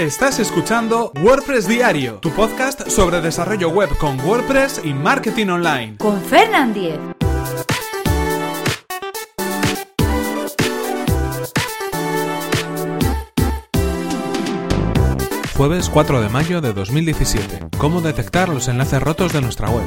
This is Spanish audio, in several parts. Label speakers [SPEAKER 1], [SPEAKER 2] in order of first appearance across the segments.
[SPEAKER 1] Estás escuchando WordPress Diario, tu podcast sobre desarrollo web con WordPress y marketing online.
[SPEAKER 2] Con Fernand Diez.
[SPEAKER 1] Jueves 4 de mayo de 2017. ¿Cómo detectar los enlaces rotos de nuestra web?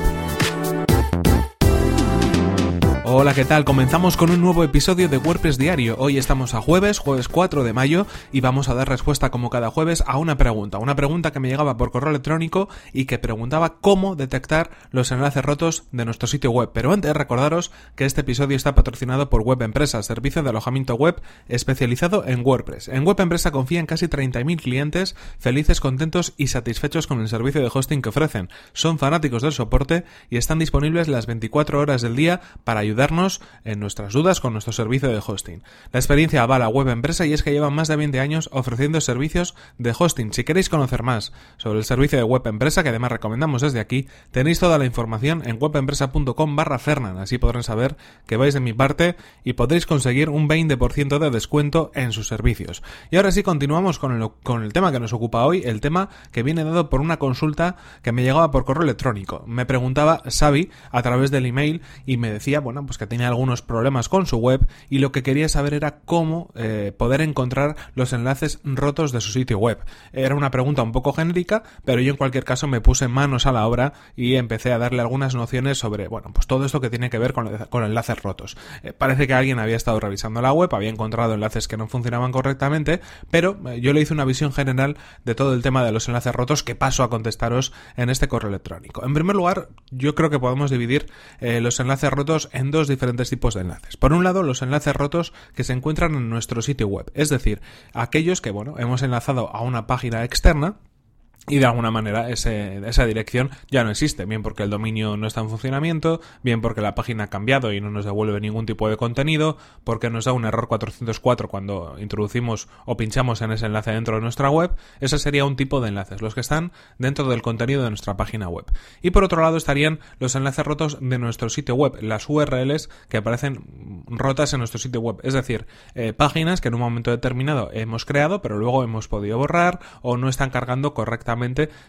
[SPEAKER 1] Hola, ¿qué tal? Comenzamos con un nuevo episodio de WordPress Diario. Hoy estamos a jueves, jueves 4 de mayo, y vamos a dar respuesta como cada jueves a una pregunta. Una pregunta que me llegaba por correo electrónico y que preguntaba cómo detectar los enlaces rotos de nuestro sitio web. Pero antes recordaros que este episodio está patrocinado por Web Empresa, servicio de alojamiento web especializado en WordPress. En Web Empresa confían casi 30.000 clientes felices, contentos y satisfechos con el servicio de hosting que ofrecen. Son fanáticos del soporte y están disponibles las 24 horas del día para ayudar en nuestras dudas con nuestro servicio de hosting. La experiencia avala Web Empresa y es que llevan más de 20 años ofreciendo servicios de hosting. Si queréis conocer más sobre el servicio de Web Empresa, que además recomendamos desde aquí, tenéis toda la información en webempresa.com barra Fernan. Así podrán saber que vais de mi parte y podréis conseguir un 20% de descuento en sus servicios. Y ahora sí continuamos con el, con el tema que nos ocupa hoy, el tema que viene dado por una consulta que me llegaba por correo electrónico. Me preguntaba Xavi a través del email y me decía, bueno, pues pues que tenía algunos problemas con su web y lo que quería saber era cómo eh, poder encontrar los enlaces rotos de su sitio web. Era una pregunta un poco genérica, pero yo en cualquier caso me puse manos a la obra y empecé a darle algunas nociones sobre, bueno, pues todo esto que tiene que ver con, enlaces rotos. Eh, parece que alguien había estado revisando la web, había encontrado enlaces que no funcionaban correctamente, pero eh, yo le hice una visión general de todo el tema de los enlaces rotos que paso a contestaros en este correo electrónico. En primer lugar, yo creo que podemos dividir los enlaces rotos en dos diferentes tipos de enlaces. Por un lado, los enlaces rotos que se encuentran en nuestro sitio web, es decir, aquellos que, bueno, hemos enlazado a una página externa y de alguna manera esa dirección ya no existe, bien porque el dominio no está en funcionamiento, bien porque la página ha cambiado y no nos devuelve ningún tipo de contenido, porque nos da un error 404 cuando introducimos o pinchamos en ese enlace dentro de nuestra web. Ese sería un tipo de enlaces, los que están dentro del contenido de nuestra página web. Y por otro lado estarían los enlaces rotos de nuestro sitio web, las URLs que aparecen rotas en nuestro sitio web, es decir, eh, páginas que en un momento determinado hemos creado, pero luego hemos podido borrar o no están cargando correctamente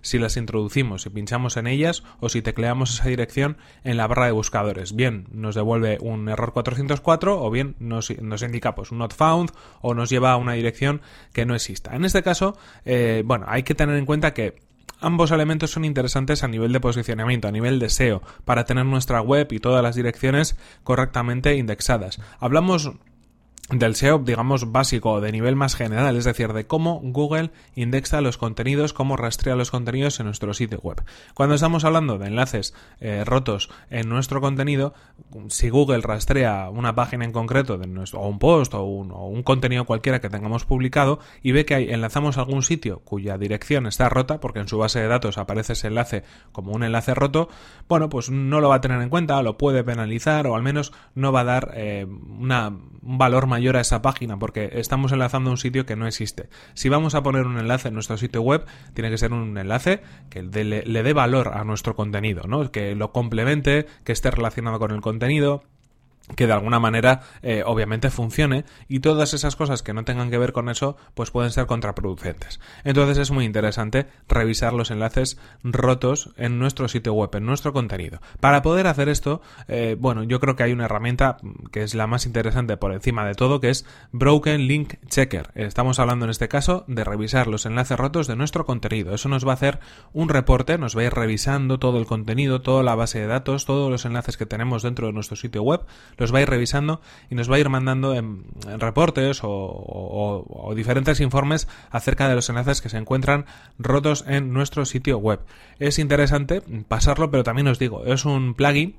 [SPEAKER 1] si las introducimos, si pinchamos en ellas o si tecleamos esa dirección en la barra de buscadores. Bien, nos devuelve un error 404 o bien nos, indica pues un not found o nos lleva a una dirección que no exista. En este caso, eh, bueno, hay que tener en cuenta que Ambos elementos son interesantes a nivel de posicionamiento, a nivel de SEO, para tener nuestra web y todas las direcciones correctamente indexadas. Hablamos del SEO, digamos, básico, de nivel más general, es decir, de cómo Google indexa los contenidos, cómo rastrea los contenidos en nuestro sitio web. Cuando estamos hablando de enlaces eh, rotos en nuestro contenido, si Google rastrea una página en concreto de nuestro, o un post o un, contenido cualquiera que tengamos publicado y ve que enlazamos a algún sitio cuya dirección está rota, porque en su base de datos aparece ese enlace como un enlace roto, bueno, pues no lo va a tener en cuenta, lo puede penalizar o al menos no va a dar eh, una, un valor mayor a esa página porque estamos enlazando a un sitio que no existe. Si vamos a poner un enlace en nuestro sitio web, tiene que ser un enlace que le, le dé valor a nuestro contenido, ¿no? Que lo complemente, que esté relacionado con el contenido que de alguna manera eh, obviamente funcione y todas esas cosas que no tengan que ver con eso pues pueden ser contraproducentes. Entonces es muy interesante revisar los enlaces rotos en nuestro sitio web en nuestro contenido. Para poder hacer esto eh, bueno yo creo que hay una herramienta que es la más interesante por encima de todo que es Broken Link Checker. Estamos hablando en este caso de revisar los enlaces rotos de nuestro contenido. Eso nos va a hacer un reporte nos va a ir revisando todo el contenido toda la base de datos todos los enlaces que tenemos dentro de nuestro sitio web los va a ir revisando y nos va a ir mandando en, reportes o, diferentes informes acerca de los enlaces que se encuentran rotos en nuestro sitio web. Es interesante pasarlo, pero también os digo, es un plugin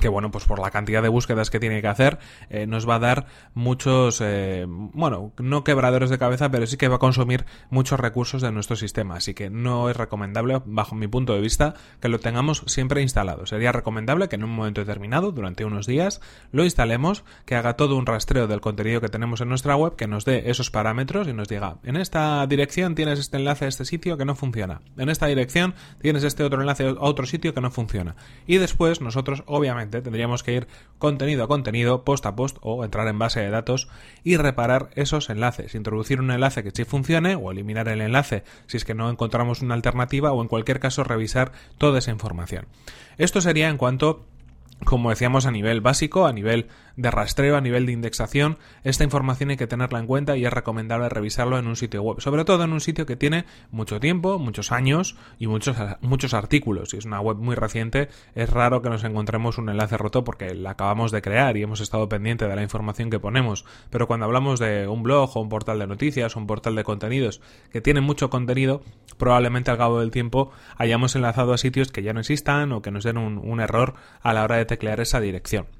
[SPEAKER 1] que bueno, pues por la cantidad de búsquedas que tiene que hacer, eh, nos va a dar muchos, eh, bueno, no quebradores de cabeza, pero sí que va a consumir muchos recursos de nuestro sistema. Así que no es recomendable, bajo mi punto de vista, que lo tengamos siempre instalado. Sería recomendable que en un momento determinado, durante unos días, lo instalemos, que haga todo un rastreo del contenido que tenemos en nuestra web, que nos dé esos parámetros y nos diga, en esta dirección tienes este enlace a este sitio que no funciona. En esta dirección tienes este otro enlace a otro sitio que no funciona. Y después nosotros, obviamente, tendríamos que ir contenido a contenido, post a post o entrar en base de datos y reparar esos enlaces, introducir un enlace que sí funcione o eliminar el enlace si es que no encontramos una alternativa o en cualquier caso revisar toda esa información. Esto sería en cuanto como decíamos, a nivel básico, a nivel de rastreo, a nivel de indexación, esta información hay que tenerla en cuenta y es recomendable revisarlo en un sitio web, sobre todo en un sitio que tiene mucho tiempo, muchos años y muchos, muchos artículos. Si es una web muy reciente, es raro que nos encontremos un enlace roto porque la acabamos de crear y hemos estado pendiente de la información que ponemos. Pero cuando hablamos de un blog o un portal de noticias o un portal de contenidos que tiene mucho contenido, probablemente al cabo del tiempo hayamos enlazado a sitios que ya no existan o que nos den un error a la hora de teclear esa dirección.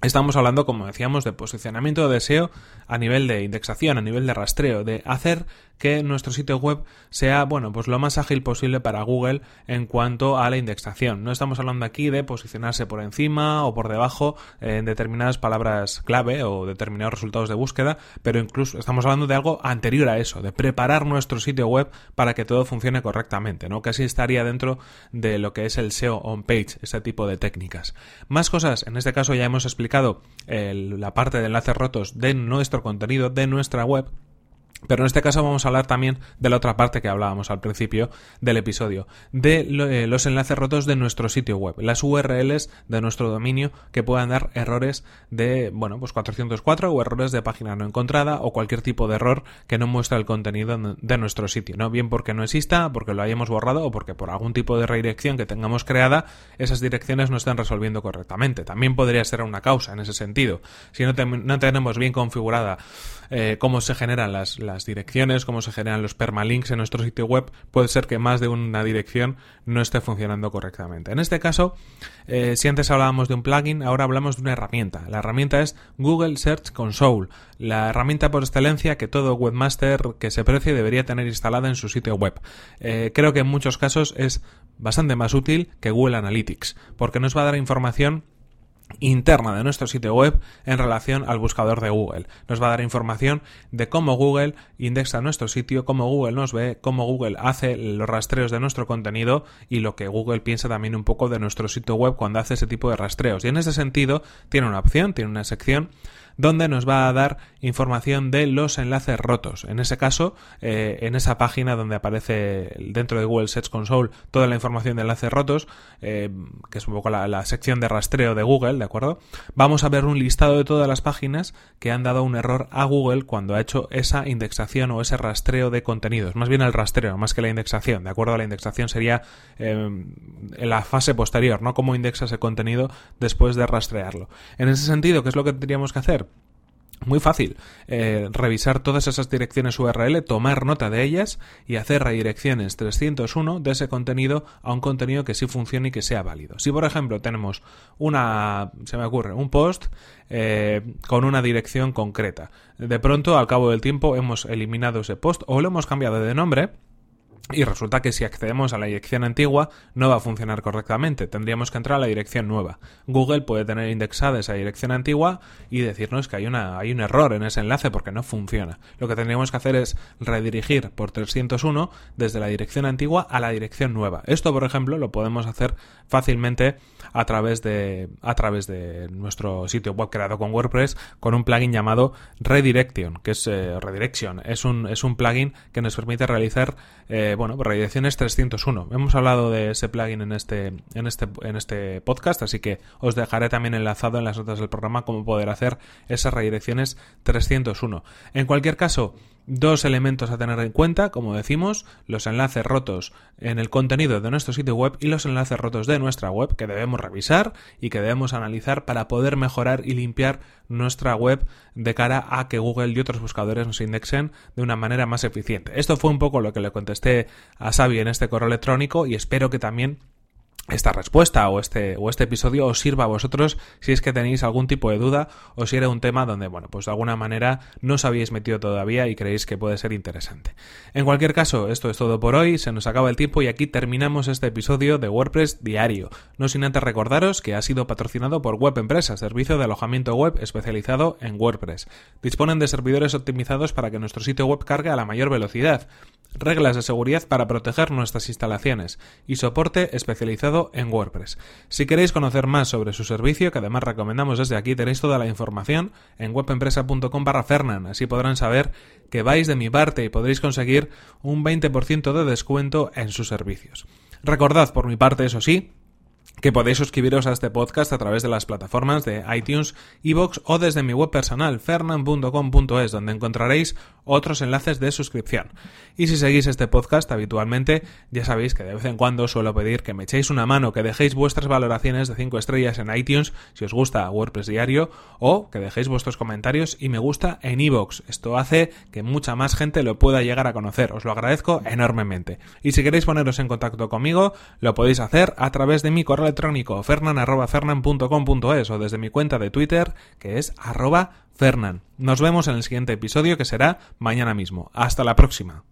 [SPEAKER 1] Estamos hablando, como decíamos, de posicionamiento de SEO a nivel de indexación, a nivel de rastreo, de hacer que nuestro sitio web sea, bueno, pues lo más ágil posible para Google en cuanto a la indexación. No estamos hablando aquí de posicionarse por encima o por debajo en determinadas palabras clave o determinados resultados de búsqueda, pero incluso estamos hablando de algo anterior a eso, de preparar nuestro sitio web para que todo funcione correctamente, ¿no? Casi estaría dentro de lo que es el SEO on page, ese tipo de técnicas. Más cosas, en este caso ya hemos explicado la parte de enlaces rotos de nuestro contenido, de nuestra web, pero en este caso vamos a hablar también de la otra parte que hablábamos al principio del episodio, de eh, los enlaces rotos de nuestro sitio web, las URLs de nuestro dominio que puedan dar errores de, bueno, pues 404 o errores de página no encontrada o cualquier tipo de error que no muestra el contenido de nuestro sitio, ¿no? Bien porque no exista, porque lo hayamos borrado o porque por algún tipo de redirección que tengamos creada, esas direcciones no están resolviendo correctamente. También podría ser una causa en ese sentido. Si no, no tenemos bien configurada eh, cómo se generan las, las direcciones, cómo se generan los permalinks en nuestro sitio web, puede ser que más de una dirección no esté funcionando correctamente. En este caso, eh, si antes hablábamos de un plugin, ahora hablamos de una herramienta. La herramienta es Google Search Console, la herramienta por excelencia que todo webmaster que se precie debería tener instalada en su sitio web. Eh, creo que en muchos casos es bastante más útil que Google Analytics, porque nos va a dar información interna de nuestro sitio web en relación al buscador de Google. Nos va a dar información de cómo Google indexa nuestro sitio, cómo Google nos ve, cómo Google hace los rastreos de nuestro contenido y lo que Google piensa también un poco de nuestro sitio web cuando hace ese tipo de rastreos. Y en ese sentido tiene una opción, tiene una sección donde nos va a dar información de los enlaces rotos. En ese caso, eh, en esa página donde aparece dentro de Google Search Console toda la información de enlaces rotos, eh, que es un poco la, sección de rastreo de Google, ¿de acuerdo? Vamos a ver un listado de todas las páginas que han dado un error a Google cuando ha hecho esa indexación o ese rastreo de contenidos. Más bien el rastreo, más que la indexación, ¿de acuerdo? La indexación sería eh, la fase posterior, ¿no? Cómo indexa ese contenido después de rastrearlo. En ese sentido, ¿qué es lo que tendríamos que hacer? Muy fácil, eh, revisar todas esas direcciones URL, tomar nota de ellas y hacer redirecciones 301 de ese contenido a un contenido que sí funcione y que sea válido. Si por ejemplo tenemos una, se me ocurre, un post eh, con una dirección concreta, de pronto al cabo del tiempo hemos eliminado ese post o lo hemos cambiado de nombre, y resulta que si accedemos a la dirección antigua no va a funcionar correctamente, tendríamos que entrar a la dirección nueva. Google puede tener indexada esa dirección antigua y decirnos que hay, una, hay un error en ese enlace porque no funciona. Lo que tendríamos que hacer es redirigir por 301 desde la dirección antigua a la dirección nueva. Esto, por ejemplo, lo podemos hacer fácilmente a través de, a través de nuestro sitio web creado con WordPress con un plugin llamado Redirection, que es eh, Redirection. Es un, es un plugin que nos permite realizar eh, bueno, redirecciones 301. Hemos hablado de ese plugin en este, en este, en este podcast, así que os dejaré también enlazado en las notas del programa cómo poder hacer esas redirecciones 301. En cualquier caso, Dos elementos a tener en cuenta, como decimos, los enlaces rotos en el contenido de nuestro sitio web y los enlaces rotos de nuestra web que debemos revisar y que debemos analizar para poder mejorar y limpiar nuestra web de cara a que Google y otros buscadores nos indexen de una manera más eficiente. Esto fue un poco lo que le contesté a Xavi en este correo electrónico y espero que también esta respuesta o este, o este episodio os sirva a vosotros si es que tenéis algún tipo de duda o si era un tema donde, bueno, pues de alguna manera no os habéis metido todavía y creéis que puede ser interesante. En cualquier caso, esto es todo por hoy, se nos acaba el tiempo y aquí terminamos este episodio de WordPress Diario. No sin antes recordaros que ha sido patrocinado por Web Empresa, servicio de alojamiento web especializado en WordPress. Disponen de servidores optimizados para que nuestro sitio web cargue a la mayor velocidad, reglas de seguridad para proteger nuestras instalaciones y soporte especializado en WordPress. Si queréis conocer más sobre su servicio, que además recomendamos desde aquí, tenéis toda la información en webempresa.com barra Fernan. Así podrán saber que vais de mi parte y podréis conseguir un 20% de descuento en sus servicios. Recordad por mi parte, eso sí, que podéis suscribiros a este podcast a través de las plataformas de iTunes, Evox o desde mi web personal fernan.com.es donde encontraréis otros enlaces de suscripción. Y si seguís este podcast habitualmente, ya sabéis que de vez en cuando suelo pedir que me echéis una mano, que dejéis vuestras valoraciones de 5 estrellas en iTunes si os gusta WordPress Diario o que dejéis vuestros comentarios y me gusta en Evox. Esto hace que mucha más gente lo pueda llegar a conocer. Os lo agradezco enormemente. Y si queréis poneros en contacto conmigo, lo podéis hacer a través de mi correo electrónico fernan.fernan.com.es o desde mi cuenta de Twitter que es arroba fernan. Nos vemos en el siguiente episodio que será mañana mismo. Hasta la próxima.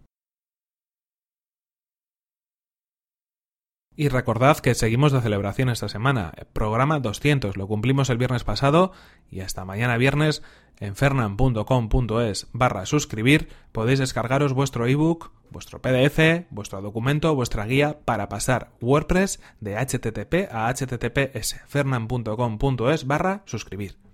[SPEAKER 1] Y recordad que seguimos de celebración esta semana. Programa 200. Lo cumplimos el viernes pasado y hasta mañana viernes en fernan.com.es barra suscribir podéis descargaros vuestro ebook, vuestro PDF, vuestro documento, vuestra guía para pasar WordPress de HTTP a HTTPS. fernan.com.es barra suscribir.